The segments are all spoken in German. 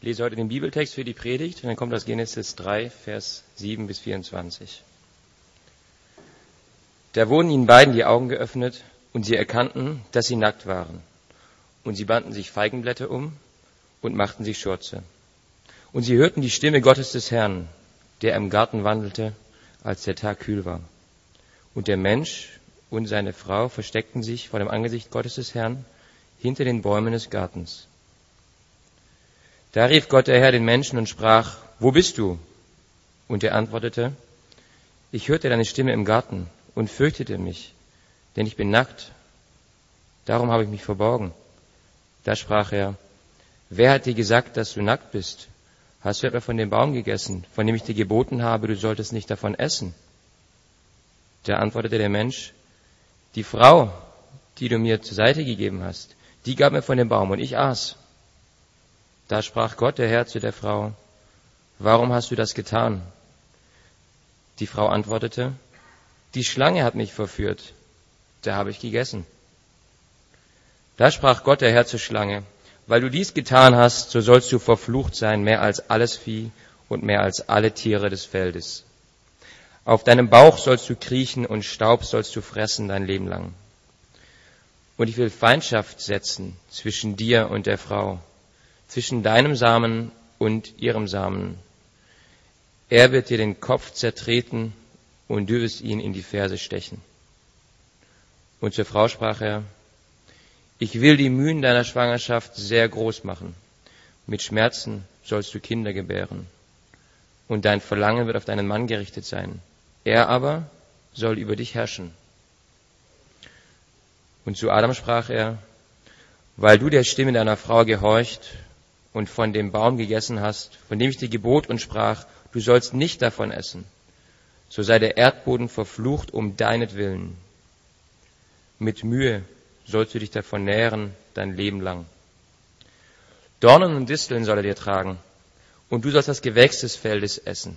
Ich lese heute den Bibeltext für die Predigt und dann kommt aus Genesis 3, Vers 7 bis 24. Da wurden ihnen beiden die Augen geöffnet und sie erkannten, dass sie nackt waren. Und sie banden sich Feigenblätter um und machten sich Schurze. Und sie hörten die Stimme Gottes des Herrn, der im Garten wandelte, als der Tag kühl war. Und der Mensch und seine Frau versteckten sich vor dem Angesicht Gottes des Herrn hinter den Bäumen des Gartens. Da rief Gott der Herr den Menschen und sprach, wo bist du? Und er antwortete, ich hörte deine Stimme im Garten und fürchtete mich, denn ich bin nackt. Darum habe ich mich verborgen. Da sprach er, wer hat dir gesagt, dass du nackt bist? Hast du etwa von dem Baum gegessen, von dem ich dir geboten habe, du solltest nicht davon essen? Da antwortete der Mensch, die Frau, die du mir zur Seite gegeben hast, die gab mir von dem Baum und ich aß. Da sprach Gott, der Herr, zu der Frau, warum hast du das getan? Die Frau antwortete, die Schlange hat mich verführt, da habe ich gegessen. Da sprach Gott, der Herr, zur Schlange, weil du dies getan hast, so sollst du verflucht sein mehr als alles Vieh und mehr als alle Tiere des Feldes. Auf deinem Bauch sollst du kriechen und Staub sollst du fressen dein Leben lang. Und ich will Feindschaft setzen zwischen dir und der Frau, zwischen deinem Samen und ihrem Samen. Er wird dir den Kopf zertreten und du wirst ihn in die Ferse stechen. Und zur Frau sprach er, ich will die Mühen deiner Schwangerschaft sehr groß machen. Mit Schmerzen sollst du Kinder gebären. Und dein Verlangen wird auf deinen Mann gerichtet sein. Er aber soll über dich herrschen. Und zu Adam sprach er, weil du der Stimme deiner Frau gehorcht und von dem Baum gegessen hast, von dem ich dir gebot und sprach, du sollst nicht davon essen, so sei der Erdboden verflucht um deinetwillen. Mit Mühe sollst du dich davon nähren dein Leben lang. Dornen und Disteln soll er dir tragen, und du sollst das Gewächs des Feldes essen.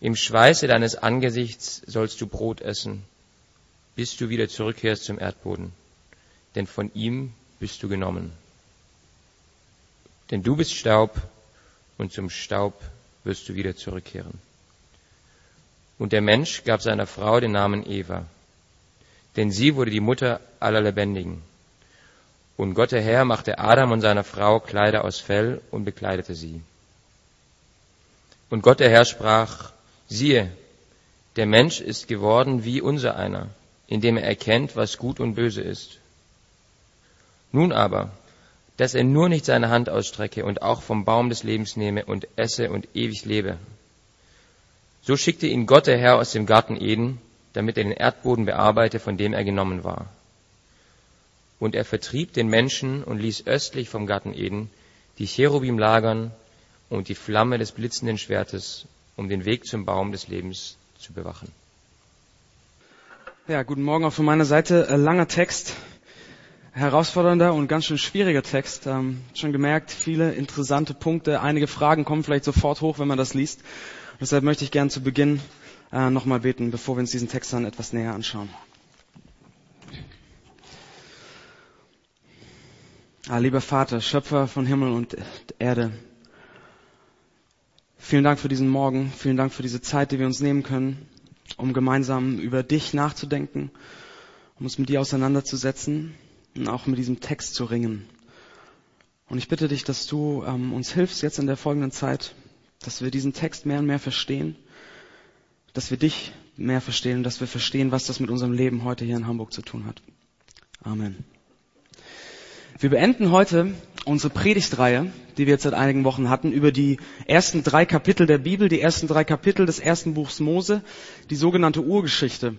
Im Schweiße deines Angesichts sollst du Brot essen, bis du wieder zurückkehrst zum Erdboden, denn von ihm bist du genommen. Denn du bist Staub und zum Staub wirst du wieder zurückkehren. Und der Mensch gab seiner Frau den Namen Eva, denn sie wurde die Mutter aller Lebendigen. Und Gott der Herr machte Adam und seiner Frau Kleider aus Fell und bekleidete sie. Und Gott der Herr sprach, siehe, der Mensch ist geworden wie unser einer, indem er erkennt, was gut und böse ist. Nun aber, dass er nur nicht seine Hand ausstrecke und auch vom Baum des Lebens nehme und esse und ewig lebe. So schickte ihn Gott der Herr aus dem Garten Eden, damit er den Erdboden bearbeite, von dem er genommen war. Und er vertrieb den Menschen und ließ östlich vom Garten Eden die Cherubim lagern und die Flamme des blitzenden Schwertes, um den Weg zum Baum des Lebens zu bewachen. Ja, guten Morgen auch von meiner Seite. Äh, langer Text, herausfordernder und ganz schön schwieriger Text. Ähm, schon gemerkt, viele interessante Punkte. Einige Fragen kommen vielleicht sofort hoch, wenn man das liest. deshalb möchte ich gern zu Beginn äh, nochmal beten, bevor wir uns diesen Text dann etwas näher anschauen. Ah, lieber Vater, Schöpfer von Himmel und Erde, vielen Dank für diesen Morgen, vielen Dank für diese Zeit, die wir uns nehmen können, um gemeinsam über dich nachzudenken, um uns mit dir auseinanderzusetzen und auch mit diesem Text zu ringen. Und ich bitte dich, dass du ähm, uns hilfst jetzt in der folgenden Zeit, dass wir diesen Text mehr und mehr verstehen, dass wir dich mehr verstehen und dass wir verstehen, was das mit unserem Leben heute hier in Hamburg zu tun hat. Amen. Wir beenden heute unsere Predigtreihe, die wir jetzt seit einigen Wochen hatten, über die ersten drei Kapitel der Bibel, die ersten drei Kapitel des ersten Buchs Mose, die sogenannte Urgeschichte.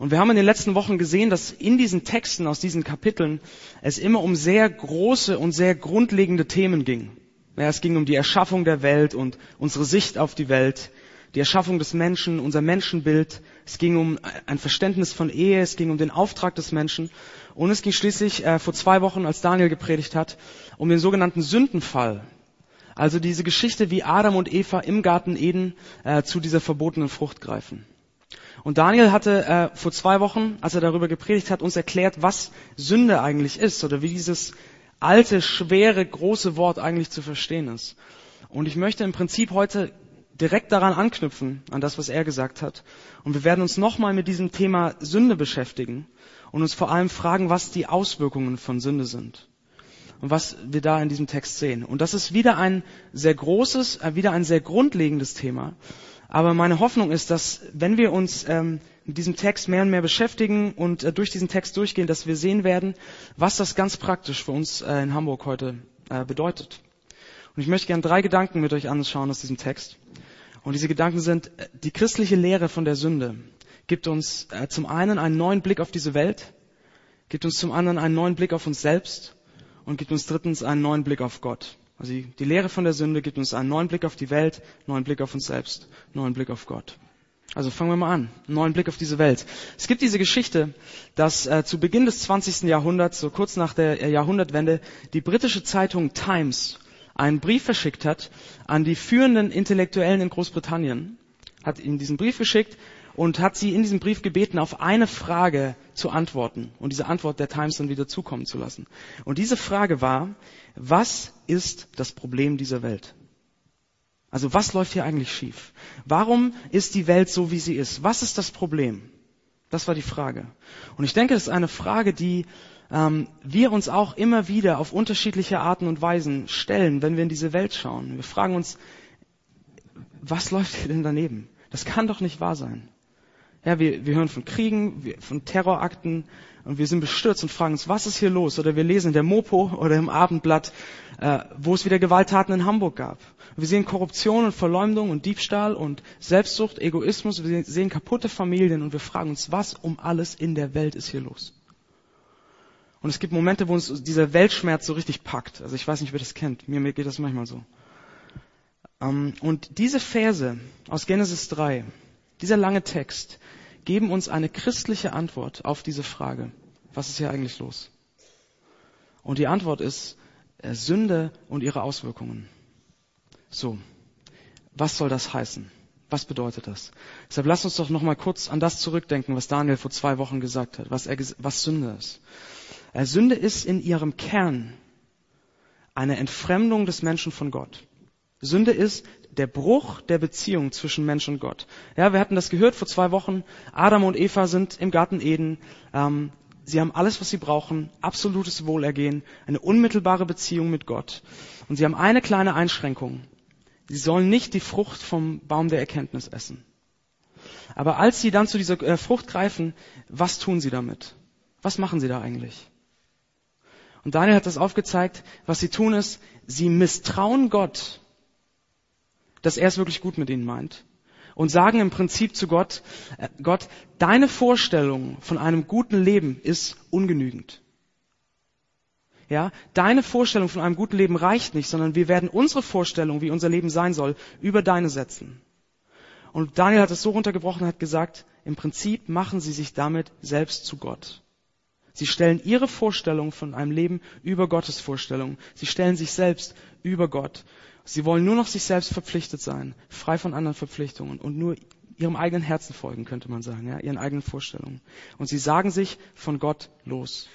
Und wir haben in den letzten Wochen gesehen, dass in diesen Texten aus diesen Kapiteln es immer um sehr große und sehr grundlegende Themen ging. Ja, es ging um die Erschaffung der Welt und unsere Sicht auf die Welt, die Erschaffung des Menschen, unser Menschenbild. Es ging um ein Verständnis von Ehe, es ging um den Auftrag des Menschen. Und es ging schließlich äh, vor zwei Wochen, als Daniel gepredigt hat, um den sogenannten Sündenfall. Also diese Geschichte, wie Adam und Eva im Garten Eden äh, zu dieser verbotenen Frucht greifen. Und Daniel hatte äh, vor zwei Wochen, als er darüber gepredigt hat, uns erklärt, was Sünde eigentlich ist oder wie dieses alte, schwere, große Wort eigentlich zu verstehen ist. Und ich möchte im Prinzip heute direkt daran anknüpfen, an das, was er gesagt hat. Und wir werden uns nochmal mit diesem Thema Sünde beschäftigen und uns vor allem fragen, was die Auswirkungen von Sünde sind. Und was wir da in diesem Text sehen. Und das ist wieder ein sehr großes, äh, wieder ein sehr grundlegendes Thema. Aber meine Hoffnung ist, dass wenn wir uns ähm, mit diesem Text mehr und mehr beschäftigen und äh, durch diesen Text durchgehen, dass wir sehen werden, was das ganz praktisch für uns äh, in Hamburg heute äh, bedeutet. Und ich möchte gerne drei Gedanken mit euch anschauen aus diesem Text. Und diese Gedanken sind, äh, die christliche Lehre von der Sünde gibt uns äh, zum einen einen neuen Blick auf diese Welt, gibt uns zum anderen einen neuen Blick auf uns selbst und gibt uns drittens einen neuen Blick auf Gott. Also die Lehre von der Sünde gibt uns einen neuen Blick auf die Welt, einen neuen Blick auf uns selbst, einen neuen Blick auf Gott. Also fangen wir mal an. Einen neuen Blick auf diese Welt. Es gibt diese Geschichte, dass äh, zu Beginn des 20. Jahrhunderts, so kurz nach der äh, Jahrhundertwende, die britische Zeitung Times einen Brief verschickt hat an die führenden Intellektuellen in Großbritannien, hat ihnen diesen Brief geschickt und hat sie in diesem Brief gebeten, auf eine Frage zu antworten und diese Antwort der Times dann wieder zukommen zu lassen. Und diese Frage war, was ist das Problem dieser Welt? Also was läuft hier eigentlich schief? Warum ist die Welt so, wie sie ist? Was ist das Problem? Das war die Frage. Und ich denke, das ist eine Frage, die ähm, wir uns auch immer wieder auf unterschiedliche Arten und Weisen stellen, wenn wir in diese Welt schauen. Wir fragen uns, was läuft hier denn daneben? Das kann doch nicht wahr sein. Ja, wir, wir hören von Kriegen, von Terrorakten und wir sind bestürzt und fragen uns, was ist hier los? Oder wir lesen in der Mopo oder im Abendblatt, äh, wo es wieder Gewalttaten in Hamburg gab. Wir sehen Korruption und Verleumdung und Diebstahl und Selbstsucht, Egoismus. Wir sehen kaputte Familien und wir fragen uns, was um alles in der Welt ist hier los? Und es gibt Momente, wo uns dieser Weltschmerz so richtig packt. Also ich weiß nicht, wer das kennt. Mir, geht das manchmal so. Ähm, und diese Verse aus Genesis 3, dieser lange Text, geben uns eine christliche Antwort auf diese Frage. Was ist hier eigentlich los? Und die Antwort ist äh, Sünde und ihre Auswirkungen. So, was soll das heißen? Was bedeutet das? Deshalb lasst uns doch noch mal kurz an das zurückdenken, was Daniel vor zwei Wochen gesagt hat, was, er, was Sünde ist. Äh, Sünde ist in ihrem Kern eine Entfremdung des Menschen von Gott. Sünde ist der Bruch der Beziehung zwischen Mensch und Gott. Ja, wir hatten das gehört vor zwei Wochen. Adam und Eva sind im Garten Eden. Ähm, sie haben alles, was sie brauchen, absolutes Wohlergehen, eine unmittelbare Beziehung mit Gott. Und sie haben eine kleine Einschränkung. Sie sollen nicht die Frucht vom Baum der Erkenntnis essen. Aber als sie dann zu dieser äh, Frucht greifen, was tun sie damit? Was machen sie da eigentlich? Und Daniel hat das aufgezeigt, was sie tun ist, sie misstrauen Gott dass er es wirklich gut mit ihnen meint. Und sagen im Prinzip zu Gott, äh, Gott, deine Vorstellung von einem guten Leben ist ungenügend. Ja, deine Vorstellung von einem guten Leben reicht nicht, sondern wir werden unsere Vorstellung, wie unser Leben sein soll, über deine setzen. Und Daniel hat es so runtergebrochen hat gesagt, im Prinzip machen sie sich damit selbst zu Gott. Sie stellen ihre Vorstellung von einem Leben über Gottes Vorstellung. Sie stellen sich selbst über Gott. Sie wollen nur noch sich selbst verpflichtet sein, frei von anderen Verpflichtungen und nur ihrem eigenen Herzen folgen, könnte man sagen, ja, ihren eigenen Vorstellungen. Und sie sagen sich von Gott los.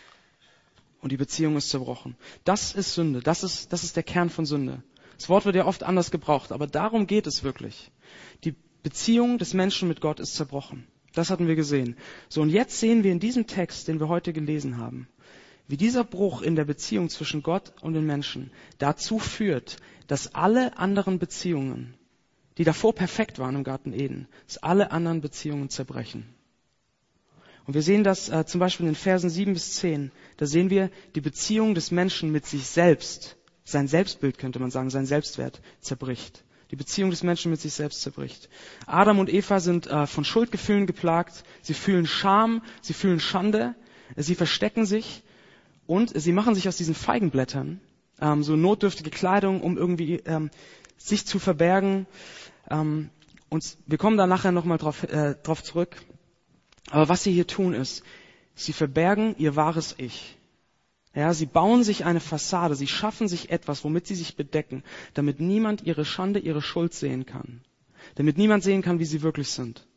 Und die Beziehung ist zerbrochen. Das ist Sünde. Das ist, das ist der Kern von Sünde. Das Wort wird ja oft anders gebraucht, aber darum geht es wirklich. Die Beziehung des Menschen mit Gott ist zerbrochen. Das hatten wir gesehen. So, und jetzt sehen wir in diesem Text, den wir heute gelesen haben, wie dieser Bruch in der Beziehung zwischen Gott und den Menschen dazu führt, dass alle anderen Beziehungen, die davor perfekt waren im Garten Eden, dass alle anderen Beziehungen zerbrechen. Und wir sehen das äh, zum Beispiel in den Versen 7 bis 10. Da sehen wir die Beziehung des Menschen mit sich selbst. Sein Selbstbild könnte man sagen, sein Selbstwert zerbricht. Die Beziehung des Menschen mit sich selbst zerbricht. Adam und Eva sind äh, von Schuldgefühlen geplagt. Sie fühlen Scham, sie fühlen Schande, sie verstecken sich und sie machen sich aus diesen Feigenblättern ähm, so notdürftige Kleidung, um irgendwie ähm, sich zu verbergen. Ähm, und wir kommen da nachher nochmal drauf, äh, drauf zurück. Aber was sie hier tun ist, sie verbergen ihr wahres Ich. Ja, sie bauen sich eine Fassade, sie schaffen sich etwas, womit sie sich bedecken, damit niemand ihre Schande, ihre Schuld sehen kann. Damit niemand sehen kann, wie sie wirklich sind.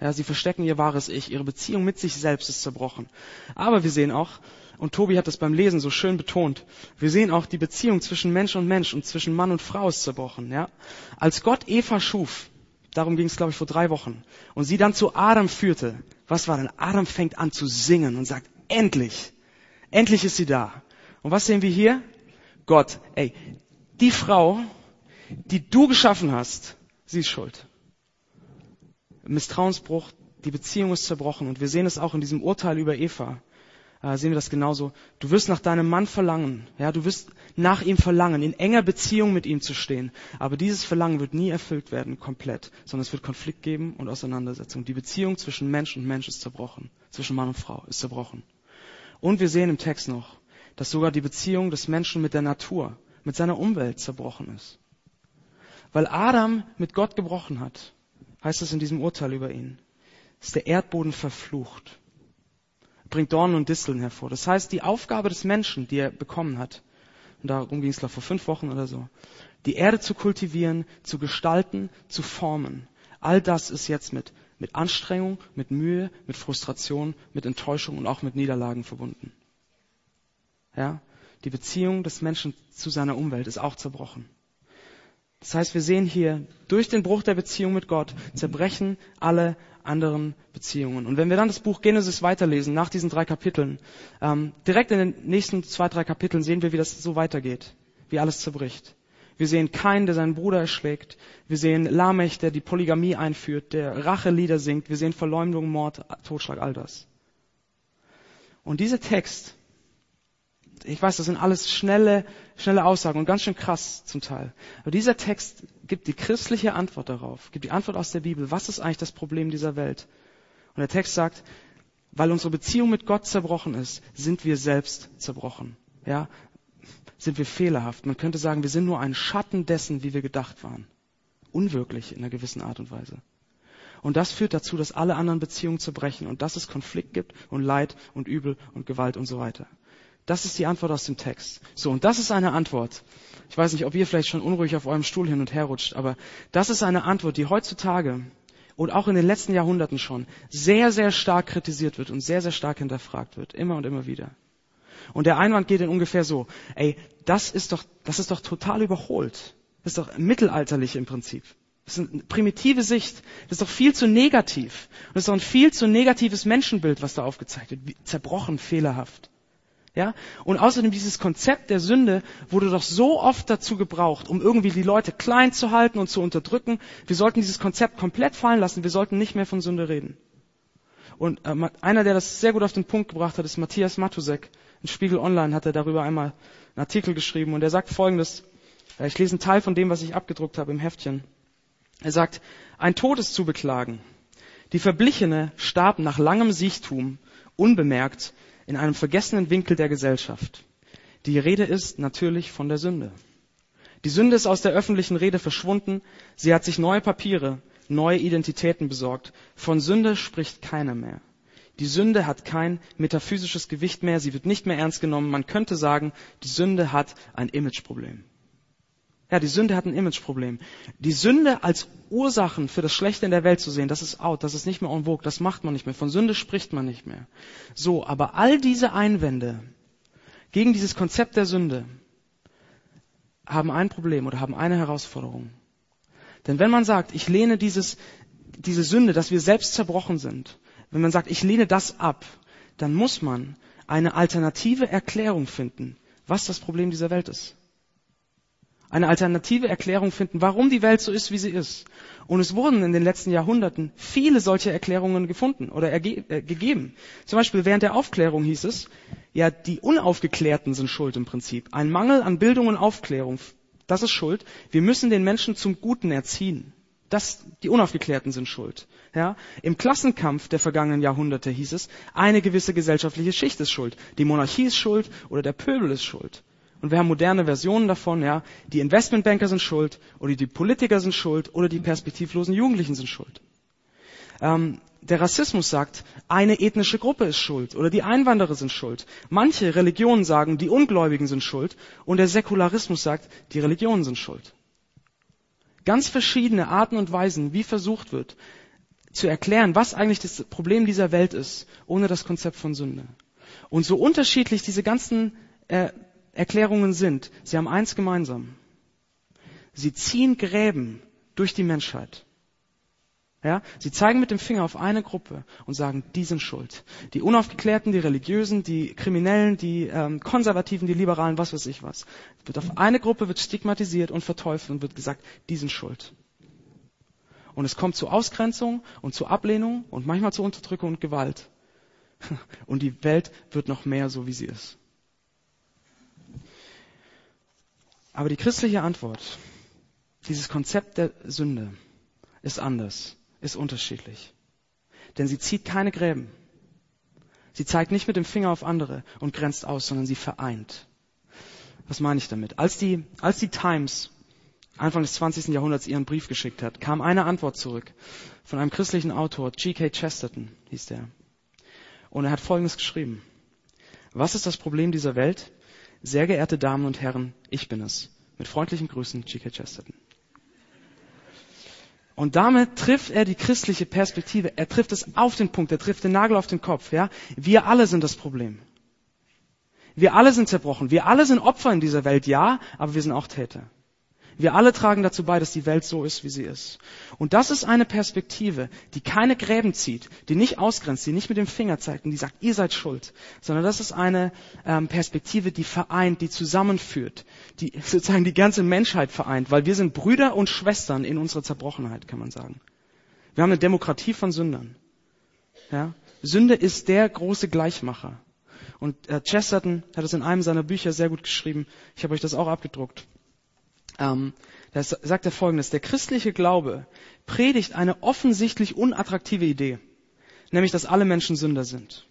Ja, sie verstecken ihr wahres Ich, ihre Beziehung mit sich selbst ist zerbrochen. Aber wir sehen auch, Und Tobi hat das beim Lesen so schön betont. Wir sehen auch die Beziehung zwischen Mensch und Mensch und zwischen Mann und Frau ist zerbrochen. Ja? Als Gott Eva schuf, darum ging es glaube ich vor drei Wochen, und sie dann zu Adam führte, was war denn? Adam fängt an zu singen und sagt, endlich, endlich ist sie da. Und was sehen wir hier? Gott, ey, die Frau, die du geschaffen hast, sie ist schuld. Misstrauensbruch, die Beziehung ist zerbrochen und wir sehen es auch in diesem Urteil über Eva. Äh, sehen wir das genauso. Du wirst nach deinem Mann verlangen. Ja, du wirst nach ihm verlangen, in enger Beziehung mit ihm zu stehen. Aber dieses Verlangen wird nie erfüllt werden, komplett, sondern es wird Konflikt geben und Auseinandersetzung. Die Beziehung zwischen Mensch und Mensch ist zerbrochen. Zwischen Mann und Frau ist zerbrochen. Und wir sehen im Text noch, dass sogar die Beziehung des Menschen mit der Natur, mit seiner Umwelt zerbrochen ist. Weil Adam mit Gott gebrochen hat, heißt es in diesem Urteil über ihn, ist der Erdboden verflucht. Bringt Dornen und Disteln hervor. Das heißt, die Aufgabe des Menschen, die er bekommen hat, und darum ging es glaube vor fünf Wochen oder so, die Erde zu kultivieren, zu gestalten, zu formen. All das ist jetzt mit, mit Anstrengung, mit Mühe, mit Frustration, mit Enttäuschung und auch mit Niederlagen verbunden. Ja? Die Beziehung des Menschen zu seiner Umwelt ist auch zerbrochen. Das heißt, wir sehen hier, durch den Bruch der Beziehung mit Gott zerbrechen alle anderen Beziehungen. Und wenn wir dann das Buch Genesis weiterlesen, nach diesen drei Kapiteln, ähm, direkt in den nächsten zwei, drei Kapiteln sehen wir, wie das so weitergeht, wie alles zerbricht. Wir sehen Kain, der seinen Bruder erschlägt. Wir sehen Lamech, der die Polygamie einführt, der Rachelieder singt. Wir sehen Verleumdung, Mord, Totschlag, all das. Und dieser Text ich weiß, das sind alles schnelle, schnelle Aussagen und ganz schön krass zum Teil. Aber dieser Text gibt die christliche Antwort darauf, gibt die Antwort aus der Bibel. Was ist eigentlich das Problem dieser Welt? Und der Text sagt, weil unsere Beziehung mit Gott zerbrochen ist, sind wir selbst zerbrochen. Ja, sind wir fehlerhaft. Man könnte sagen, wir sind nur ein Schatten dessen, wie wir gedacht waren. Unwirklich in einer gewissen Art und Weise. Und das führt dazu, dass alle anderen Beziehungen zerbrechen und dass es Konflikt gibt und Leid und Übel und Gewalt und so weiter. Das ist die Antwort aus dem Text. So, und das ist eine Antwort. Ich weiß nicht, ob ihr vielleicht schon unruhig auf eurem Stuhl hin und her rutscht, aber das ist eine Antwort, die heutzutage und auch in den letzten Jahrhunderten schon sehr, sehr stark kritisiert wird und sehr, sehr stark hinterfragt wird. Immer und immer wieder. Und der Einwand geht dann ungefähr so, ey, das ist doch, das ist doch total überholt. Das ist doch mittelalterlich im Prinzip. Das ist eine primitive Sicht. Das ist doch viel zu negativ. Und das ist doch ein viel zu negatives Menschenbild, was da aufgezeigt wird. Zerbrochen, fehlerhaft. Ja? Und außerdem dieses Konzept der Sünde wurde doch so oft dazu gebraucht, um irgendwie die Leute klein zu halten und zu unterdrücken. Wir sollten dieses Konzept komplett fallen lassen. Wir sollten nicht mehr von Sünde reden. Und äh, einer, der das sehr gut auf den Punkt gebracht hat, ist Matthias Matusek. In Spiegel Online hat er darüber einmal einen Artikel geschrieben und er sagt folgendes. Äh, ich lese einen Teil von dem, was ich abgedruckt habe im Heftchen. Er sagt, ein Tod ist zu beklagen. Die Verblichene starb nach langem Siechtum, unbemerkt, in einem vergessenen Winkel der Gesellschaft. Die Rede ist natürlich von der Sünde. Die Sünde ist aus der öffentlichen Rede verschwunden. Sie hat sich neue Papiere, neue Identitäten besorgt. Von Sünde spricht keiner mehr. Die Sünde hat kein metaphysisches Gewicht mehr. Sie wird nicht mehr ernst genommen. Man könnte sagen, die Sünde hat ein Imageproblem. Ja, die Sünde hat ein Imageproblem. Die Sünde als Ursachen für das Schlechte in der Welt zu sehen, das ist out, das ist nicht mehr en vogue, das macht man nicht mehr. Von Sünde spricht man nicht mehr. So, aber all diese Einwände gegen dieses Konzept der Sünde haben ein Problem oder haben eine Herausforderung. Denn wenn man sagt, ich lehne dieses, diese Sünde, dass wir selbst zerbrochen sind, wenn man sagt, ich lehne das ab, dann muss man eine alternative Erklärung finden, was das Problem dieser Welt ist eine alternative Erklärung finden, warum die Welt so ist, wie sie ist. Und es wurden in den letzten Jahrhunderten viele solche Erklärungen gefunden oder äh, gegeben. Zum Beispiel während der Aufklärung hieß es, ja, die Unaufgeklärten sind schuld im Prinzip. Ein Mangel an Bildung und Aufklärung, das ist schuld. Wir müssen den Menschen zum Guten erziehen. Das, die Unaufgeklärten sind schuld. Ja, Im Klassenkampf der vergangenen Jahrhunderte hieß es, eine gewisse gesellschaftliche Schicht ist schuld. Die Monarchie ist schuld oder der Pöbel ist schuld. Und wir haben moderne Versionen davon, ja. Die Investmentbanker sind schuld, oder die Politiker sind schuld, oder die perspektivlosen Jugendlichen sind schuld. Ähm, der Rassismus sagt, eine ethnische Gruppe ist schuld, oder die Einwanderer sind schuld. Manche Religionen sagen, die Ungläubigen sind schuld, und der Säkularismus sagt, die Religionen sind schuld. Ganz verschiedene Arten und Weisen, wie versucht wird, zu erklären, was eigentlich das Problem dieser Welt ist, ohne das Konzept von Sünde. Und so unterschiedlich diese ganzen äh, Erklärungen sind, sie haben eins gemeinsam. Sie ziehen Gräben durch die Menschheit. Ja, sie zeigen mit dem Finger auf eine Gruppe und sagen, die sind schuld. Die Unaufgeklärten, die Religiösen, die Kriminellen, die ähm, Konservativen, die Liberalen, was weiß ich was. Wird auf eine Gruppe wird stigmatisiert und verteufelt und wird gesagt, die sind schuld. Und es kommt zu Ausgrenzung und zu Ablehnung und manchmal zu Unterdrückung und Gewalt. Und die Welt wird noch mehr so, wie sie ist. Aber die christliche Antwort, dieses Konzept der Sünde, ist anders ist unterschiedlich. Denn sie zieht keine Gräben. Sie zeigt nicht mit dem Finger auf andere und grenzt aus, sondern sie vereint. Was meine ich damit? Als die, als die Times Anfang des 20. Jahrhunderts ihren Brief geschickt hat, kam eine Antwort zurück von einem christlichen Autor, G.K. Chesterton hieß der. Und er hat Folgendes geschrieben. Was ist das Problem dieser Welt? Sehr geehrte Damen und Herren, ich bin es. Mit freundlichen Grüßen, G.K. Chesterton. Und damit trifft er die christliche Perspektive. Er trifft es auf den Punkt. Er trifft den Nagel auf den Kopf. Ja? Wir alle sind das Problem. Wir alle sind zerbrochen. Wir alle sind Opfer in dieser Welt, ja, aber wir sind auch Täter. Wir alle tragen dazu bei, dass die Welt so ist, wie sie ist. Und das ist eine Perspektive, die keine Gräben zieht, die nicht ausgrenzt, die nicht mit dem Finger zeigt und die sagt, ihr seid schuld, sondern das ist eine ähm, Perspektive, die vereint, die zusammenführt, die sozusagen die ganze Menschheit vereint, weil wir sind Brüder und Schwestern in unserer Zerbrochenheit, kann man sagen. Wir haben eine Demokratie von Sündern. Ja? Sünde ist der große Gleichmacher. Und äh, Chesterton hat es in einem seiner Bücher sehr gut geschrieben. Ich habe euch das auch abgedruckt. Ähm, da sagt er folgendes, der christliche Glaube predigt eine offensichtlich unattraktive Idee, nämlich dass alle Menschen Sünder sind.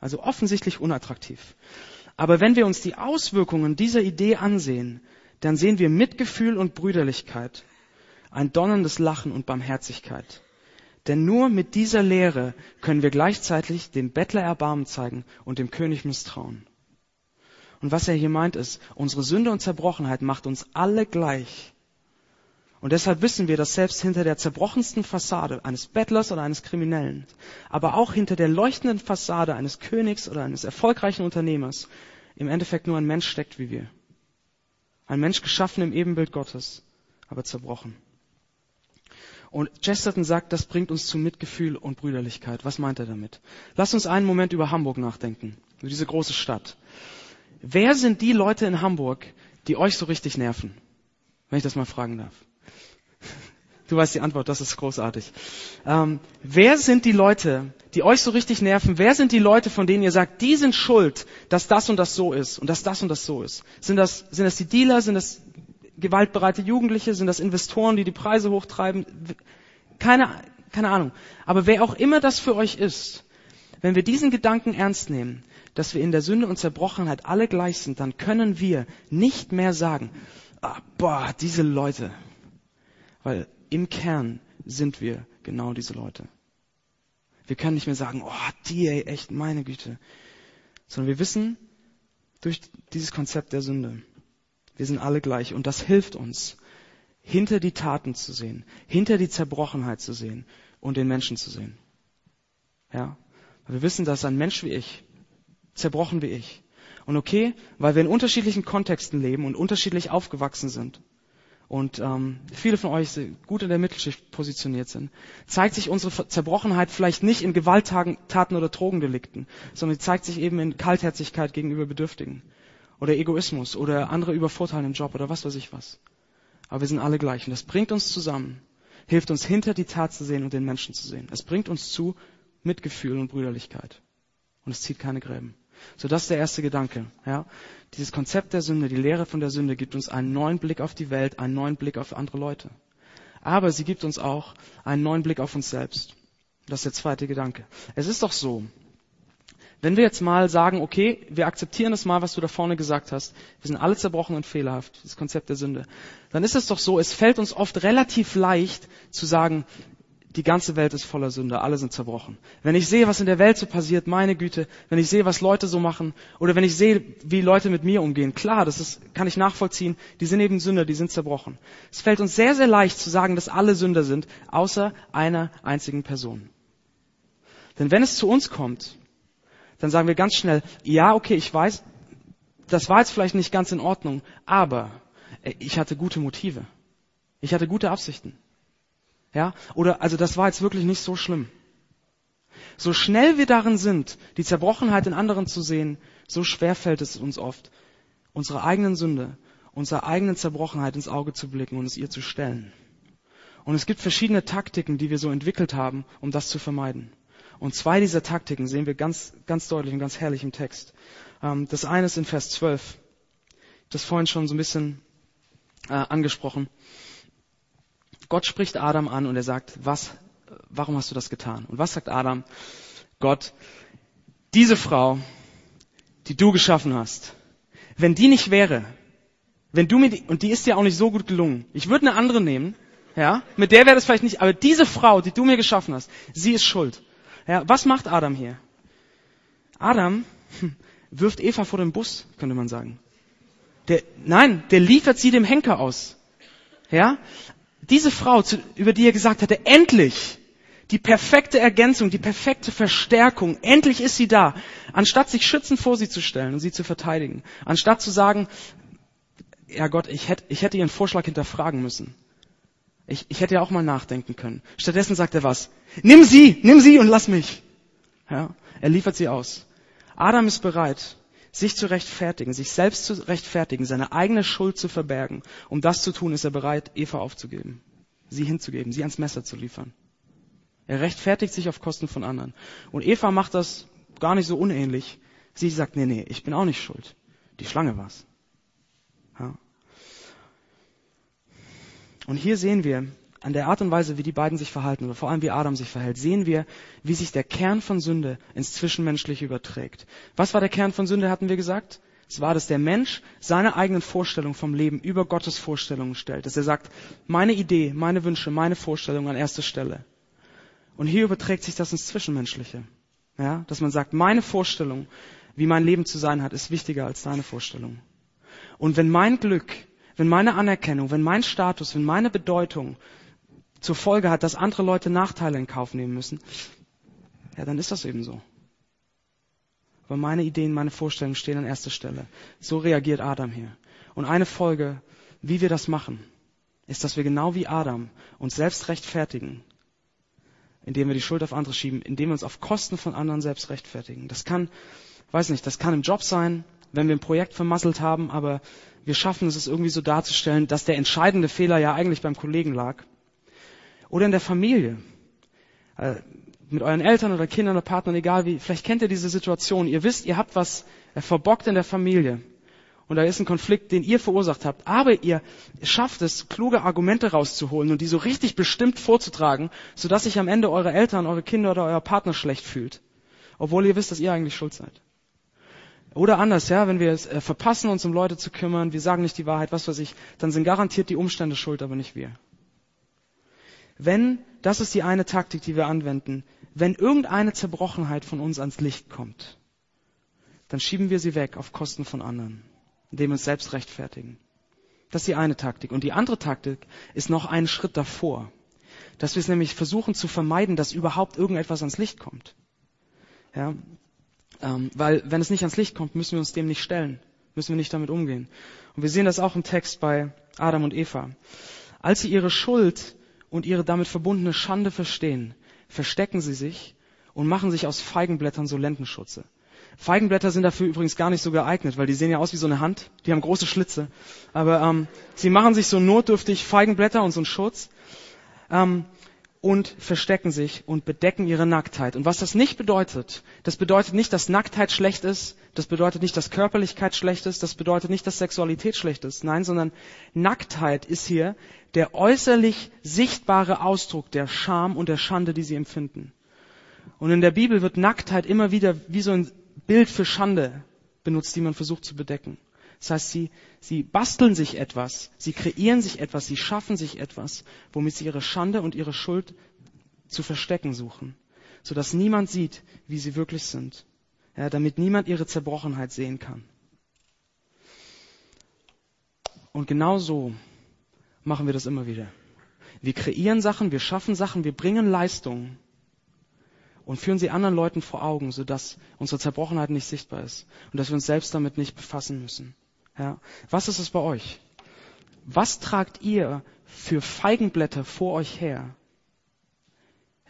Also offensichtlich unattraktiv. Aber wenn wir uns die Auswirkungen dieser Idee ansehen, dann sehen wir Mitgefühl und Brüderlichkeit, ein donnerndes Lachen und Barmherzigkeit. Denn nur mit dieser Lehre können wir gleichzeitig dem Bettler Erbarmen zeigen und dem König misstrauen. Und was er hier meint ist, unsere Sünde und Zerbrochenheit macht uns alle gleich. Und deshalb wissen wir, dass selbst hinter der zerbrochensten Fassade eines Bettlers oder eines Kriminellen, aber auch hinter der leuchtenden Fassade eines Königs oder eines erfolgreichen Unternehmers im Endeffekt nur ein Mensch steckt wie wir. Ein Mensch geschaffen im Ebenbild Gottes, aber zerbrochen. Und Chesterton sagt, das bringt uns zu Mitgefühl und Brüderlichkeit. Was meint er damit? Lass uns einen Moment über Hamburg nachdenken, über diese große Stadt. Wer sind die Leute in Hamburg, die euch so richtig nerven? Wenn ich das mal fragen darf. Du weißt die Antwort, das ist großartig. Ähm, wer sind die Leute, die euch so richtig nerven? Wer sind die Leute, von denen ihr sagt, die sind schuld, dass das und das so ist und dass das und das so ist? Sind das, sind das die Dealer? Sind das gewaltbereite Jugendliche? Sind das Investoren, die die Preise hochtreiben? Keine, keine Ahnung. Aber wer auch immer das für euch ist, wenn wir diesen Gedanken ernst nehmen, dass wir in der Sünde und Zerbrochenheit alle gleich sind, dann können wir nicht mehr sagen, ah, boah, diese Leute. Weil im Kern sind wir genau diese Leute. Wir können nicht mehr sagen, oh, die, ey, echt, meine Güte. Sondern wir wissen durch dieses Konzept der Sünde, wir sind alle gleich. Und das hilft uns, hinter die Taten zu sehen, hinter die Zerbrochenheit zu sehen und den Menschen zu sehen. Ja? Wir wissen, dass ein Mensch wie ich zerbrochen wie ich. Und okay, weil wir in unterschiedlichen Kontexten leben und unterschiedlich aufgewachsen sind und ähm, viele von euch gut in der Mittelschicht positioniert sind, zeigt sich unsere Zerbrochenheit vielleicht nicht in Gewalttaten oder Drogendelikten, sondern sie zeigt sich eben in Kaltherzigkeit gegenüber Bedürftigen oder Egoismus oder andere Übervorteilen im Job oder was weiß ich was. Aber wir sind alle gleich und das bringt uns zusammen, hilft uns hinter die Tat zu sehen und den Menschen zu sehen. Es bringt uns zu Mitgefühl und Brüderlichkeit und es zieht keine Gräben. So, das ist der erste Gedanke. Ja? Dieses Konzept der Sünde, die Lehre von der Sünde gibt uns einen neuen Blick auf die Welt, einen neuen Blick auf andere Leute. Aber sie gibt uns auch einen neuen Blick auf uns selbst. Das ist der zweite Gedanke. Es ist doch so, wenn wir jetzt mal sagen, okay, wir akzeptieren das mal, was du da vorne gesagt hast, wir sind alle zerbrochen und fehlerhaft, das Konzept der Sünde, dann ist es doch so, es fällt uns oft relativ leicht zu sagen, die ganze Welt ist voller Sünde, alle sind zerbrochen. Wenn ich sehe, was in der Welt so passiert, meine Güte, wenn ich sehe, was Leute so machen, oder wenn ich sehe, wie Leute mit mir umgehen, klar, das ist, kann ich nachvollziehen, die sind eben Sünder, die sind zerbrochen. Es fällt uns sehr, sehr leicht zu sagen, dass alle Sünder sind, außer einer einzigen Person. Denn wenn es zu uns kommt, dann sagen wir ganz schnell, ja, okay, ich weiß, das war jetzt vielleicht nicht ganz in Ordnung, aber äh, ich hatte gute Motive. Ich hatte gute Absichten. Ja? Oder, also das war jetzt wirklich nicht so schlimm. So schnell wir darin sind, die Zerbrochenheit in anderen zu sehen, so schwer fällt es uns oft, unsere eigenen Sünde, unserer eigenen Zerbrochenheit ins Auge zu blicken und es ihr zu stellen. Und es gibt verschiedene Taktiken, die wir so entwickelt haben, um das zu vermeiden. Und zwei dieser Taktiken sehen wir ganz, ganz deutlich und ganz herrlich im Text. Ähm, das eine ist in Vers 12. Das vorhin schon so ein bisschen äh, angesprochen. Gott spricht Adam an und er sagt, was, warum hast du das getan? Und was sagt Adam? Gott, diese Frau, die du geschaffen hast, wenn die nicht wäre, wenn du mir die, und die ist dir auch nicht so gut gelungen, ich würde eine andere nehmen, ja, mit der wäre das vielleicht nicht, aber diese Frau, die du mir geschaffen hast, sie ist schuld. Ja, was macht Adam hier? Adam hm, wirft Eva vor den Bus, könnte man sagen. Der, nein, der liefert sie dem Henker aus. Ja? Diese Frau, über die er gesagt hatte, endlich, die perfekte Ergänzung, die perfekte Verstärkung, endlich ist sie da. Anstatt sich schützend vor sie zu stellen und sie zu verteidigen. Anstatt zu sagen, ja Gott, ich hätte, ich hätte ihren Vorschlag hinterfragen müssen. Ich, ich hätte ja auch mal nachdenken können. Stattdessen sagt er was? Nimm sie, nimm sie und lass mich. Ja, er liefert sie aus. Adam ist bereit, sich zu rechtfertigen, sich selbst zu rechtfertigen, seine eigene Schuld zu verbergen. Um das zu tun, ist er bereit, Eva aufzugeben, sie hinzugeben, sie ans Messer zu liefern. Er rechtfertigt sich auf Kosten von anderen. Und Eva macht das gar nicht so unähnlich. Sie sagt, nee, nee, ich bin auch nicht schuld. Die Schlange war's. Ja. Und hier sehen wir, an der Art und Weise, wie die beiden sich verhalten, oder vor allem wie Adam sich verhält, sehen wir, wie sich der Kern von Sünde ins Zwischenmenschliche überträgt. Was war der Kern von Sünde, hatten wir gesagt? Es war, dass der Mensch seine eigenen Vorstellungen vom Leben über Gottes Vorstellungen stellt. Dass er sagt, meine Idee, meine Wünsche, meine Vorstellungen an erster Stelle. Und hier überträgt sich das ins Zwischenmenschliche. Ja, dass man sagt, meine Vorstellung, wie mein Leben zu sein hat, ist wichtiger als deine Vorstellung. Und wenn mein Glück, wenn meine Anerkennung, wenn mein Status, wenn meine Bedeutung zur Folge hat, dass andere Leute Nachteile in Kauf nehmen müssen, ja, dann ist das eben so. Aber meine Ideen, meine Vorstellungen stehen an erster Stelle. So reagiert Adam hier. Und eine Folge, wie wir das machen, ist, dass wir genau wie Adam uns selbst rechtfertigen, indem wir die Schuld auf andere schieben, indem wir uns auf Kosten von anderen selbst rechtfertigen. Das kann, weiß nicht, das kann im Job sein, wenn wir ein Projekt vermasselt haben, aber wir schaffen es, es irgendwie so darzustellen, dass der entscheidende Fehler ja eigentlich beim Kollegen lag. Oder in der Familie. Äh, mit euren Eltern oder Kindern oder Partnern, egal wie. Vielleicht kennt ihr diese Situation. Ihr wisst, ihr habt was äh, verbockt in der Familie. Und da ist ein Konflikt, den ihr verursacht habt. Aber ihr schafft es, kluge Argumente rauszuholen und die so richtig bestimmt vorzutragen, sodass sich am Ende eure Eltern, eure Kinder oder euer Partner schlecht fühlt. Obwohl ihr wisst, dass ihr eigentlich schuld seid. Oder anders, ja, wenn wir es äh, verpassen, uns um Leute zu kümmern, wir sagen nicht die Wahrheit, was weiß ich, dann sind garantiert die Umstände schuld, aber nicht wir. Wenn, das ist die eine Taktik, die wir anwenden, wenn irgendeine Zerbrochenheit von uns ans Licht kommt, dann schieben wir sie weg auf Kosten von anderen, indem wir uns selbst rechtfertigen. Das ist die eine Taktik. Und die andere Taktik ist noch einen Schritt davor, dass wir es nämlich versuchen zu vermeiden, dass überhaupt irgendetwas ans Licht kommt. Ja, ähm, weil wenn es nicht ans Licht kommt, müssen wir uns dem nicht stellen, müssen wir nicht damit umgehen. Und wir sehen das auch im Text bei Adam und Eva. Als sie ihre Schuld und ihre damit verbundene Schande verstehen, verstecken sie sich und machen sich aus Feigenblättern so Lendenschutze. Feigenblätter sind dafür übrigens gar nicht so geeignet, weil die sehen ja aus wie so eine Hand, die haben große Schlitze. Aber ähm, sie machen sich so notdürftig Feigenblätter und so einen Schutz. Ähm, und verstecken sich und bedecken ihre Nacktheit. Und was das nicht bedeutet, das bedeutet nicht, dass Nacktheit schlecht ist, das bedeutet nicht, dass Körperlichkeit schlecht ist, das bedeutet nicht, dass Sexualität schlecht ist. Nein, sondern Nacktheit ist hier der äußerlich sichtbare Ausdruck der Scham und der Schande, die sie empfinden. Und in der Bibel wird Nacktheit immer wieder wie so ein Bild für Schande benutzt, die man versucht zu bedecken. Das heißt, sie, sie basteln sich etwas, sie kreieren sich etwas, sie schaffen sich etwas, womit sie ihre Schande und ihre Schuld zu verstecken suchen, sodass niemand sieht, wie sie wirklich sind, ja, damit niemand ihre Zerbrochenheit sehen kann. Und genau so machen wir das immer wieder. Wir kreieren Sachen, wir schaffen Sachen, wir bringen Leistungen. und führen sie anderen Leuten vor Augen, sodass unsere Zerbrochenheit nicht sichtbar ist und dass wir uns selbst damit nicht befassen müssen. Ja. Was ist es bei euch? Was tragt ihr für Feigenblätter vor euch her?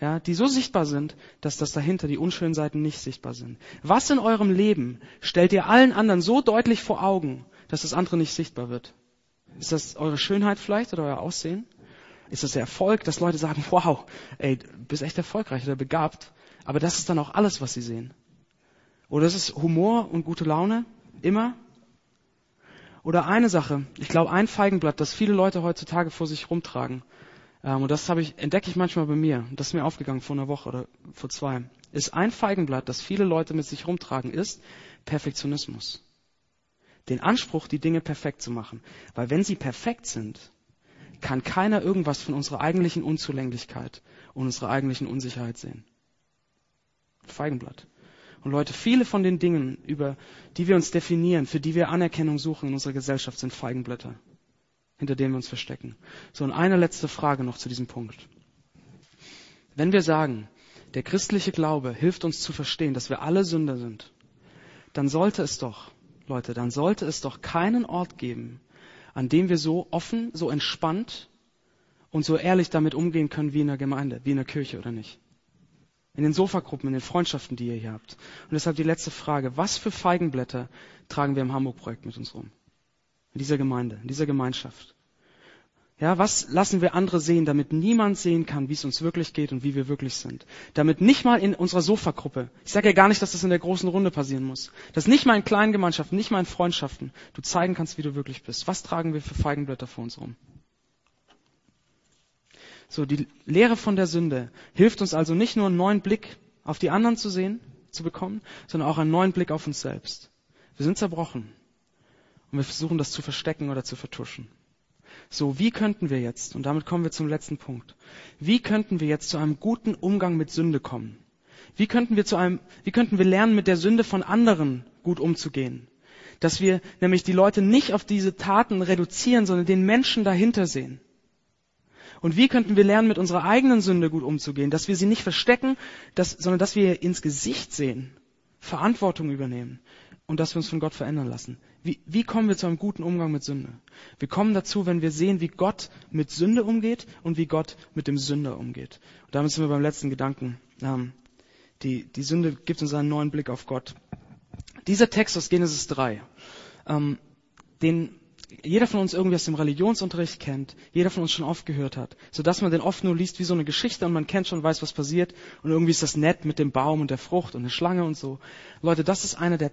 Ja, die so sichtbar sind, dass das dahinter die unschönen Seiten nicht sichtbar sind. Was in eurem Leben stellt ihr allen anderen so deutlich vor Augen, dass das andere nicht sichtbar wird? Ist das eure Schönheit vielleicht oder euer Aussehen? Ist das der Erfolg, dass Leute sagen, wow, ey, du bist echt erfolgreich oder begabt? Aber das ist dann auch alles, was sie sehen. Oder ist es Humor und gute Laune? Immer? Oder eine Sache, ich glaube ein Feigenblatt, das viele Leute heutzutage vor sich rumtragen, ähm, und das habe ich, entdecke ich manchmal bei mir, das ist mir aufgegangen vor einer Woche oder vor zwei, ist ein Feigenblatt, das viele Leute mit sich rumtragen, ist Perfektionismus. Den Anspruch, die Dinge perfekt zu machen. Weil wenn sie perfekt sind, kann keiner irgendwas von unserer eigentlichen Unzulänglichkeit und unserer eigentlichen Unsicherheit sehen. Feigenblatt. Und Leute, viele von den Dingen, über die wir uns definieren, für die wir Anerkennung suchen in unserer Gesellschaft, sind Feigenblätter, hinter denen wir uns verstecken. So, und eine letzte Frage noch zu diesem Punkt. Wenn wir sagen, der christliche Glaube hilft uns zu verstehen, dass wir alle Sünder sind, dann sollte es doch, Leute, dann sollte es doch keinen Ort geben, an dem wir so offen, so entspannt und so ehrlich damit umgehen können wie in der Gemeinde, wie in der Kirche oder nicht. In den Sofagruppen, in den Freundschaften, die ihr hier habt. Und deshalb die letzte Frage. Was für Feigenblätter tragen wir im Hamburg-Projekt mit uns rum? In dieser Gemeinde, in dieser Gemeinschaft. Ja, was lassen wir andere sehen, damit niemand sehen kann, wie es uns wirklich geht und wie wir wirklich sind? Damit nicht mal in unserer Sofagruppe, ich sage ja gar nicht, dass das in der großen Runde passieren muss, dass nicht mal in kleinen Gemeinschaften, nicht mal in Freundschaften du zeigen kannst, wie du wirklich bist. Was tragen wir für Feigenblätter vor uns rum? So, die Lehre von der Sünde hilft uns also nicht nur einen neuen Blick auf die anderen zu sehen, zu bekommen, sondern auch einen neuen Blick auf uns selbst. Wir sind zerbrochen. Und wir versuchen das zu verstecken oder zu vertuschen. So, wie könnten wir jetzt, und damit kommen wir zum letzten Punkt, wie könnten wir jetzt zu einem guten Umgang mit Sünde kommen? Wie könnten wir zu einem, wie könnten wir lernen, mit der Sünde von anderen gut umzugehen? Dass wir nämlich die Leute nicht auf diese Taten reduzieren, sondern den Menschen dahinter sehen. Und wie könnten wir lernen, mit unserer eigenen Sünde gut umzugehen? Dass wir sie nicht verstecken, dass, sondern dass wir ins Gesicht sehen, Verantwortung übernehmen und dass wir uns von Gott verändern lassen. Wie, wie kommen wir zu einem guten Umgang mit Sünde? Wir kommen dazu, wenn wir sehen, wie Gott mit Sünde umgeht und wie Gott mit dem Sünder umgeht. Und damit sind wir beim letzten Gedanken. Ähm, die, die Sünde gibt uns einen neuen Blick auf Gott. Dieser Text aus Genesis 3, ähm, den jeder von uns irgendwie aus dem Religionsunterricht kennt, jeder von uns schon oft gehört hat, so dass man den oft nur liest wie so eine Geschichte und man kennt schon, weiß, was passiert und irgendwie ist das nett mit dem Baum und der Frucht und der Schlange und so. Leute, das ist einer der,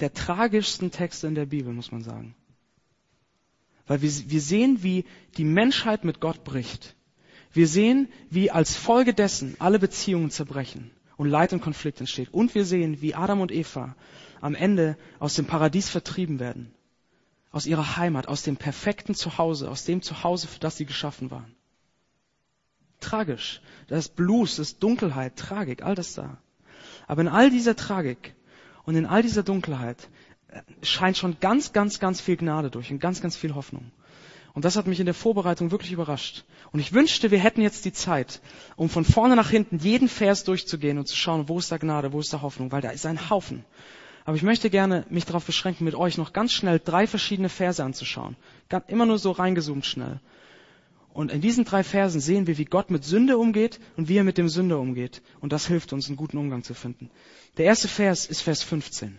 der tragischsten Texte in der Bibel, muss man sagen. Weil wir, wir sehen, wie die Menschheit mit Gott bricht. Wir sehen, wie als Folge dessen alle Beziehungen zerbrechen und Leid und Konflikt entsteht. Und wir sehen, wie Adam und Eva am Ende aus dem Paradies vertrieben werden aus ihrer Heimat, aus dem perfekten Zuhause, aus dem Zuhause, für das sie geschaffen waren. Tragisch. Das ist Blues, das ist Dunkelheit, Tragik, all das da. Aber in all dieser Tragik und in all dieser Dunkelheit äh, scheint schon ganz, ganz, ganz viel Gnade durch und ganz, ganz viel Hoffnung. Und das hat mich in der Vorbereitung wirklich überrascht. Und ich wünschte, wir hätten jetzt die Zeit, um von vorne nach hinten jeden Vers durchzugehen und zu schauen, wo ist da Gnade, wo ist da Hoffnung, weil da ist ein Haufen. Aber ich möchte gerne mich darauf beschränken, mit euch noch ganz schnell drei verschiedene Verse anzuschauen. Immer nur so reingezoomt schnell. Und in diesen drei Versen sehen wir, wie Gott mit Sünde umgeht und wie er mit dem Sünder umgeht. Und das hilft uns, einen guten Umgang zu finden. Der erste Vers ist Vers 15.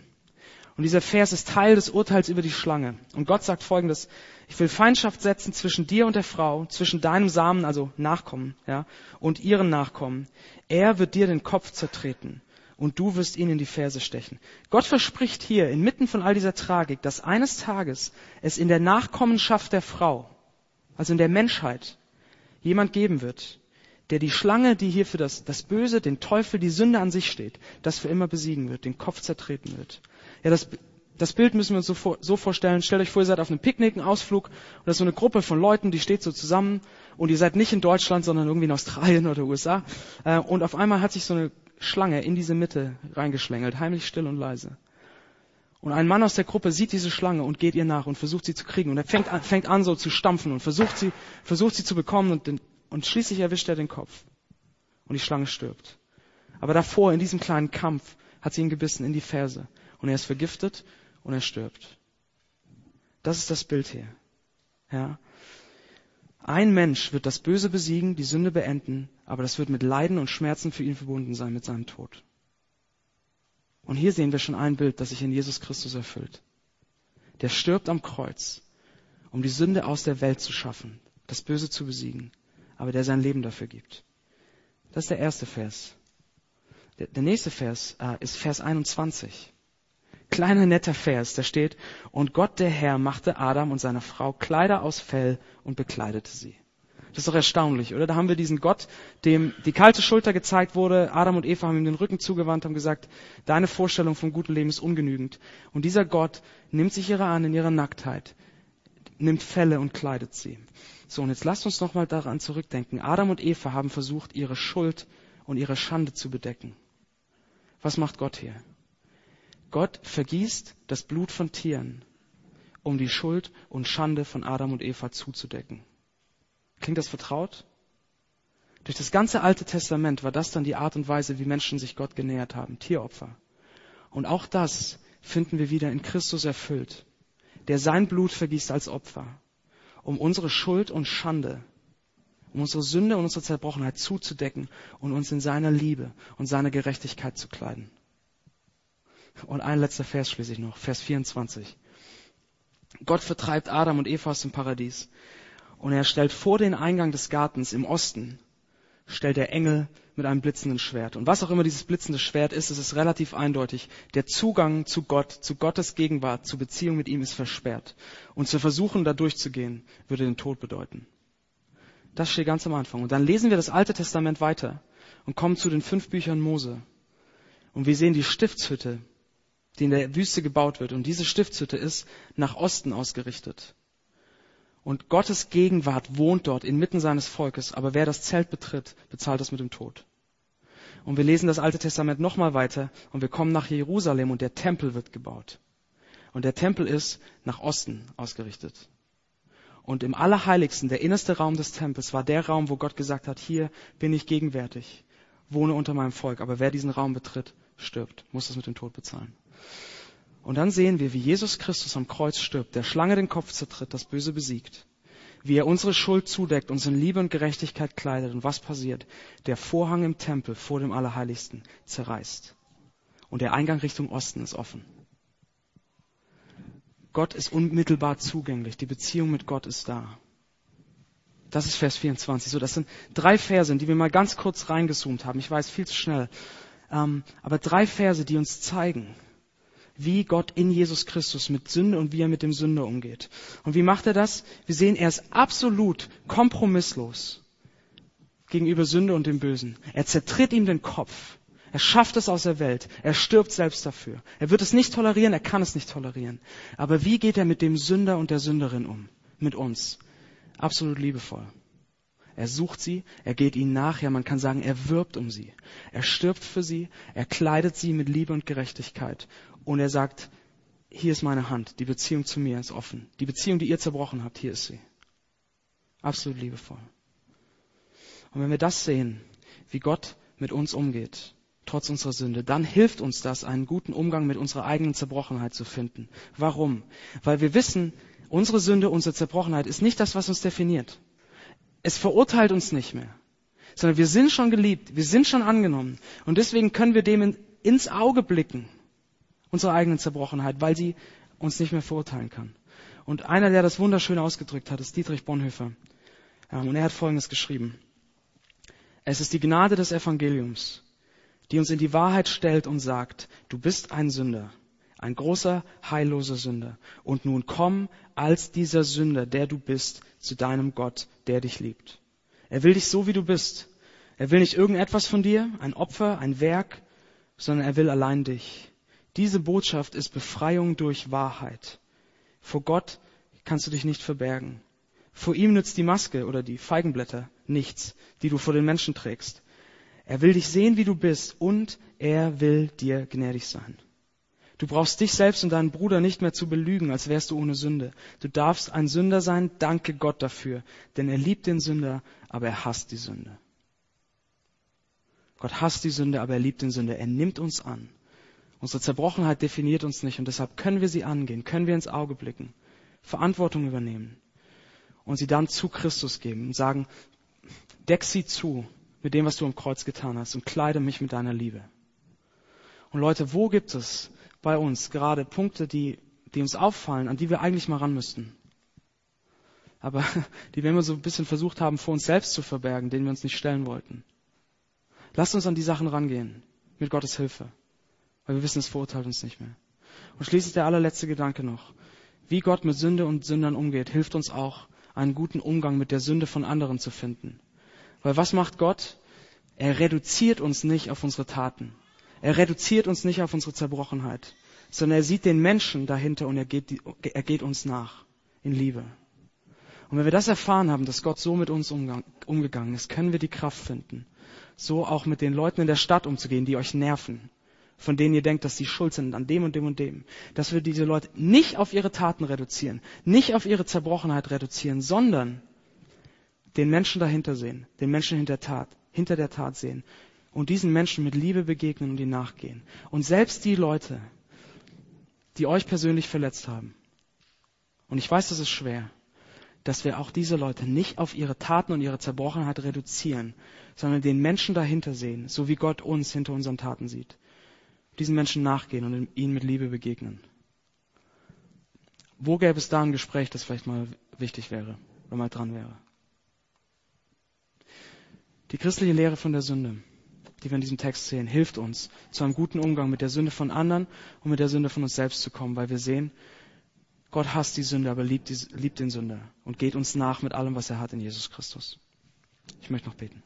Und dieser Vers ist Teil des Urteils über die Schlange. Und Gott sagt folgendes, ich will Feindschaft setzen zwischen dir und der Frau, zwischen deinem Samen, also Nachkommen, ja, und ihren Nachkommen. Er wird dir den Kopf zertreten und du wirst ihn in die Ferse stechen. Gott verspricht hier inmitten von all dieser Tragik, dass eines Tages es in der Nachkommenschaft der Frau, also in der Menschheit, jemand geben wird, der die Schlange, die hier für das, das Böse, den Teufel, die Sünde an sich steht, das für immer besiegen wird, den Kopf zertreten wird. Ja, das, das Bild müssen wir uns so, vor, so vorstellen. Stellt euch vor, ihr seid auf einem Picknick, einem Ausflug, und das ist so eine Gruppe von Leuten, die steht so zusammen, und ihr seid nicht in Deutschland, sondern irgendwie in Australien oder USA. Äh, und auf einmal hat sich so eine Schlange in diese Mitte reingeschlängelt, heimlich still und leise. Und ein Mann aus der Gruppe sieht diese Schlange und geht ihr nach und versucht sie zu kriegen. Und er fängt an, fängt an so zu stampfen und versucht sie, versucht sie zu bekommen und, den, und schließlich erwischt er den Kopf. Und die Schlange stirbt. Aber davor, in diesem kleinen Kampf, hat sie ihn gebissen in die Ferse. Und er ist vergiftet und er stirbt. Das ist das Bild hier. Ja. Ein Mensch wird das Böse besiegen, die Sünde beenden, aber das wird mit Leiden und Schmerzen für ihn verbunden sein mit seinem Tod. Und hier sehen wir schon ein Bild, das sich in Jesus Christus erfüllt. Der stirbt am Kreuz, um die Sünde aus der Welt zu schaffen, das Böse zu besiegen, aber der sein Leben dafür gibt. Das ist der erste Vers. Der, nächste Vers äh, ist Vers 21. Kleiner netter Vers, da steht, und Gott der Herr machte Adam und seiner Frau Kleider aus Fell und bekleidete sie. Das ist doch erstaunlich, oder? Da haben wir diesen Gott, dem die kalte Schulter gezeigt wurde. Adam und Eva haben ihm den Rücken zugewandt, haben gesagt, deine Vorstellung vom guten Leben ist ungenügend. Und dieser Gott nimmt sich ihrer an in ihrer Nacktheit, nimmt Felle und kleidet sie. So, und jetzt lasst uns nochmal daran zurückdenken. Adam und Eva haben versucht, ihre Schuld und ihre Schande zu bedecken. Was macht Gott hier? Gott vergießt das Blut von Tieren, um die Schuld und Schande von Adam und Eva zuzudecken. Klingt das vertraut? Durch das ganze Alte Testament war das dann die Art und Weise, wie Menschen sich Gott genähert haben, Tieropfer. Und auch das finden wir wieder in Christus erfüllt, der sein Blut vergießt als Opfer, um unsere Schuld und Schande, um unsere Sünde und unsere Zerbrochenheit zuzudecken und uns in seiner Liebe und seiner Gerechtigkeit zu kleiden. Und ein letzter Vers schließlich noch, Vers 24. Gott vertreibt Adam und Eva aus dem Paradies. Und er stellt vor den Eingang des Gartens im Osten, stellt der Engel mit einem blitzenden Schwert. Und was auch immer dieses blitzende Schwert ist, es ist relativ eindeutig. Der Zugang zu Gott, zu Gottes Gegenwart, zu Beziehung mit ihm ist versperrt. Und zu versuchen, da durchzugehen, würde den Tod bedeuten. Das steht ganz am Anfang. Und dann lesen wir das Alte Testament weiter und kommen zu den fünf Büchern Mose. Und wir sehen die Stiftshütte, die in der Wüste gebaut wird. Und diese Stiftshütte ist nach Osten ausgerichtet. Und Gottes Gegenwart wohnt dort inmitten seines Volkes. Aber wer das Zelt betritt, bezahlt das mit dem Tod. Und wir lesen das Alte Testament nochmal weiter und wir kommen nach Jerusalem und der Tempel wird gebaut. Und der Tempel ist nach Osten ausgerichtet. Und im Allerheiligsten, der innerste Raum des Tempels, war der Raum, wo Gott gesagt hat, hier bin ich gegenwärtig, wohne unter meinem Volk. Aber wer diesen Raum betritt, stirbt, muss das mit dem Tod bezahlen. Und dann sehen wir, wie Jesus Christus am Kreuz stirbt, der Schlange den Kopf zertritt, das Böse besiegt, wie er unsere Schuld zudeckt, uns in Liebe und Gerechtigkeit kleidet. Und was passiert? Der Vorhang im Tempel vor dem Allerheiligsten zerreißt. Und der Eingang Richtung Osten ist offen. Gott ist unmittelbar zugänglich. Die Beziehung mit Gott ist da. Das ist Vers 24. So, das sind drei Verse, die wir mal ganz kurz reingezoomt haben. Ich weiß, viel zu schnell. Ähm, aber drei Verse, die uns zeigen, wie Gott in Jesus Christus mit Sünde und wie er mit dem Sünder umgeht. Und wie macht er das? Wir sehen, er ist absolut kompromisslos gegenüber Sünde und dem Bösen. Er zertritt ihm den Kopf. Er schafft es aus der Welt. Er stirbt selbst dafür. Er wird es nicht tolerieren, er kann es nicht tolerieren. Aber wie geht er mit dem Sünder und der Sünderin um? Mit uns. Absolut liebevoll. Er sucht sie, er geht ihnen nach, ja man kann sagen, er wirbt um sie. Er stirbt für sie, er kleidet sie mit Liebe und Gerechtigkeit und er sagt, hier ist meine Hand, die Beziehung zu mir ist offen. Die Beziehung, die ihr zerbrochen habt, hier ist sie. Absolut liebevoll. Und wenn wir das sehen, wie Gott mit uns umgeht, trotz unserer Sünde, dann hilft uns das, einen guten Umgang mit unserer eigenen Zerbrochenheit zu finden. Warum? Weil wir wissen, unsere Sünde, unsere Zerbrochenheit ist nicht das, was uns definiert. Es verurteilt uns nicht mehr, sondern wir sind schon geliebt, wir sind schon angenommen. Und deswegen können wir dem ins Auge blicken unsere eigenen Zerbrochenheit, weil sie uns nicht mehr verurteilen kann. Und einer, der das wunderschön ausgedrückt hat, ist Dietrich Bonhoeffer. Und er hat Folgendes geschrieben. Es ist die Gnade des Evangeliums, die uns in die Wahrheit stellt und sagt, du bist ein Sünder, ein großer, heilloser Sünder. Und nun komm als dieser Sünder, der du bist, zu deinem Gott, der dich liebt. Er will dich so, wie du bist. Er will nicht irgendetwas von dir, ein Opfer, ein Werk, sondern er will allein dich. Diese Botschaft ist Befreiung durch Wahrheit. Vor Gott kannst du dich nicht verbergen. Vor ihm nützt die Maske oder die Feigenblätter nichts, die du vor den Menschen trägst. Er will dich sehen, wie du bist, und er will dir gnädig sein. Du brauchst dich selbst und deinen Bruder nicht mehr zu belügen, als wärst du ohne Sünde. Du darfst ein Sünder sein, danke Gott dafür, denn er liebt den Sünder, aber er hasst die Sünde. Gott hasst die Sünde, aber er liebt den Sünde. Er nimmt uns an. Unsere Zerbrochenheit definiert uns nicht und deshalb können wir sie angehen, können wir ins Auge blicken, Verantwortung übernehmen und sie dann zu Christus geben und sagen, deck sie zu mit dem, was du am Kreuz getan hast und kleide mich mit deiner Liebe. Und Leute, wo gibt es bei uns gerade Punkte, die, die uns auffallen, an die wir eigentlich mal ran müssten? Aber die wir immer so ein bisschen versucht haben, vor uns selbst zu verbergen, denen wir uns nicht stellen wollten. Lasst uns an die Sachen rangehen, mit Gottes Hilfe. Weil wir wissen, es verurteilt uns nicht mehr. Und schließlich der allerletzte Gedanke noch. Wie Gott mit Sünde und Sündern umgeht, hilft uns auch, einen guten Umgang mit der Sünde von anderen zu finden. Weil was macht Gott? Er reduziert uns nicht auf unsere Taten. Er reduziert uns nicht auf unsere Zerbrochenheit, sondern er sieht den Menschen dahinter und er geht, er geht uns nach in Liebe. Und wenn wir das erfahren haben, dass Gott so mit uns umgegangen ist, können wir die Kraft finden, so auch mit den Leuten in der Stadt umzugehen, die euch nerven, von denen ihr denkt, dass sie schuld sind an dem und dem und dem. Dass wir diese Leute nicht auf ihre Taten reduzieren, nicht auf ihre Zerbrochenheit reduzieren, sondern den Menschen dahinter sehen, den Menschen hinter, Tat, hinter der Tat sehen und diesen Menschen mit Liebe begegnen und ihnen nachgehen. Und selbst die Leute, die euch persönlich verletzt haben, und ich weiß, das ist schwer, dass wir auch diese Leute nicht auf ihre Taten und ihre Zerbrochenheit reduzieren, sondern den Menschen dahinter sehen, so wie Gott uns hinter unseren Taten sieht. Diesen Menschen nachgehen und ihnen mit Liebe begegnen. Wo gäbe es da ein Gespräch, das vielleicht mal wichtig wäre, wenn mal dran wäre? Die christliche Lehre von der Sünde die wir in diesem Text sehen, hilft uns, zu einem guten Umgang mit der Sünde von anderen und mit der Sünde von uns selbst zu kommen, weil wir sehen, Gott hasst die Sünde, aber liebt, die, liebt den Sünder und geht uns nach mit allem, was er hat in Jesus Christus. Ich möchte noch beten.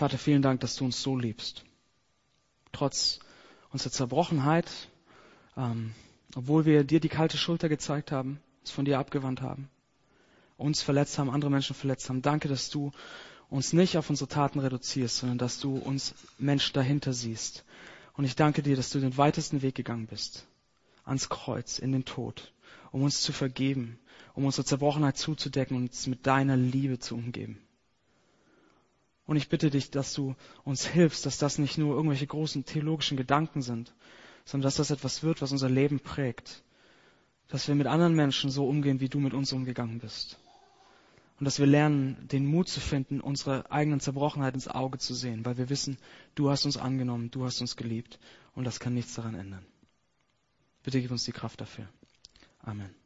Vater, vielen Dank, dass du uns so liebst. Trotz unserer Zerbrochenheit, ähm, obwohl wir dir die kalte Schulter gezeigt haben, uns von dir abgewandt haben, uns verletzt haben, andere Menschen verletzt haben. Danke, dass du uns nicht auf unsere Taten reduzierst, sondern dass du uns Menschen dahinter siehst. Und ich danke dir, dass du den weitesten Weg gegangen bist, ans Kreuz, in den Tod, um uns zu vergeben, um unsere Zerbrochenheit zuzudecken und uns mit deiner Liebe zu umgeben. Und ich bitte dich, dass du uns hilfst, dass das nicht nur irgendwelche großen theologischen Gedanken sind, sondern dass das etwas wird, was unser Leben prägt, dass wir mit anderen Menschen so umgehen, wie du mit uns umgegangen bist. Und dass wir lernen, den Mut zu finden, unsere eigenen Zerbrochenheit ins Auge zu sehen, weil wir wissen, du hast uns angenommen, du hast uns geliebt und das kann nichts daran ändern. Bitte gib uns die Kraft dafür. Amen.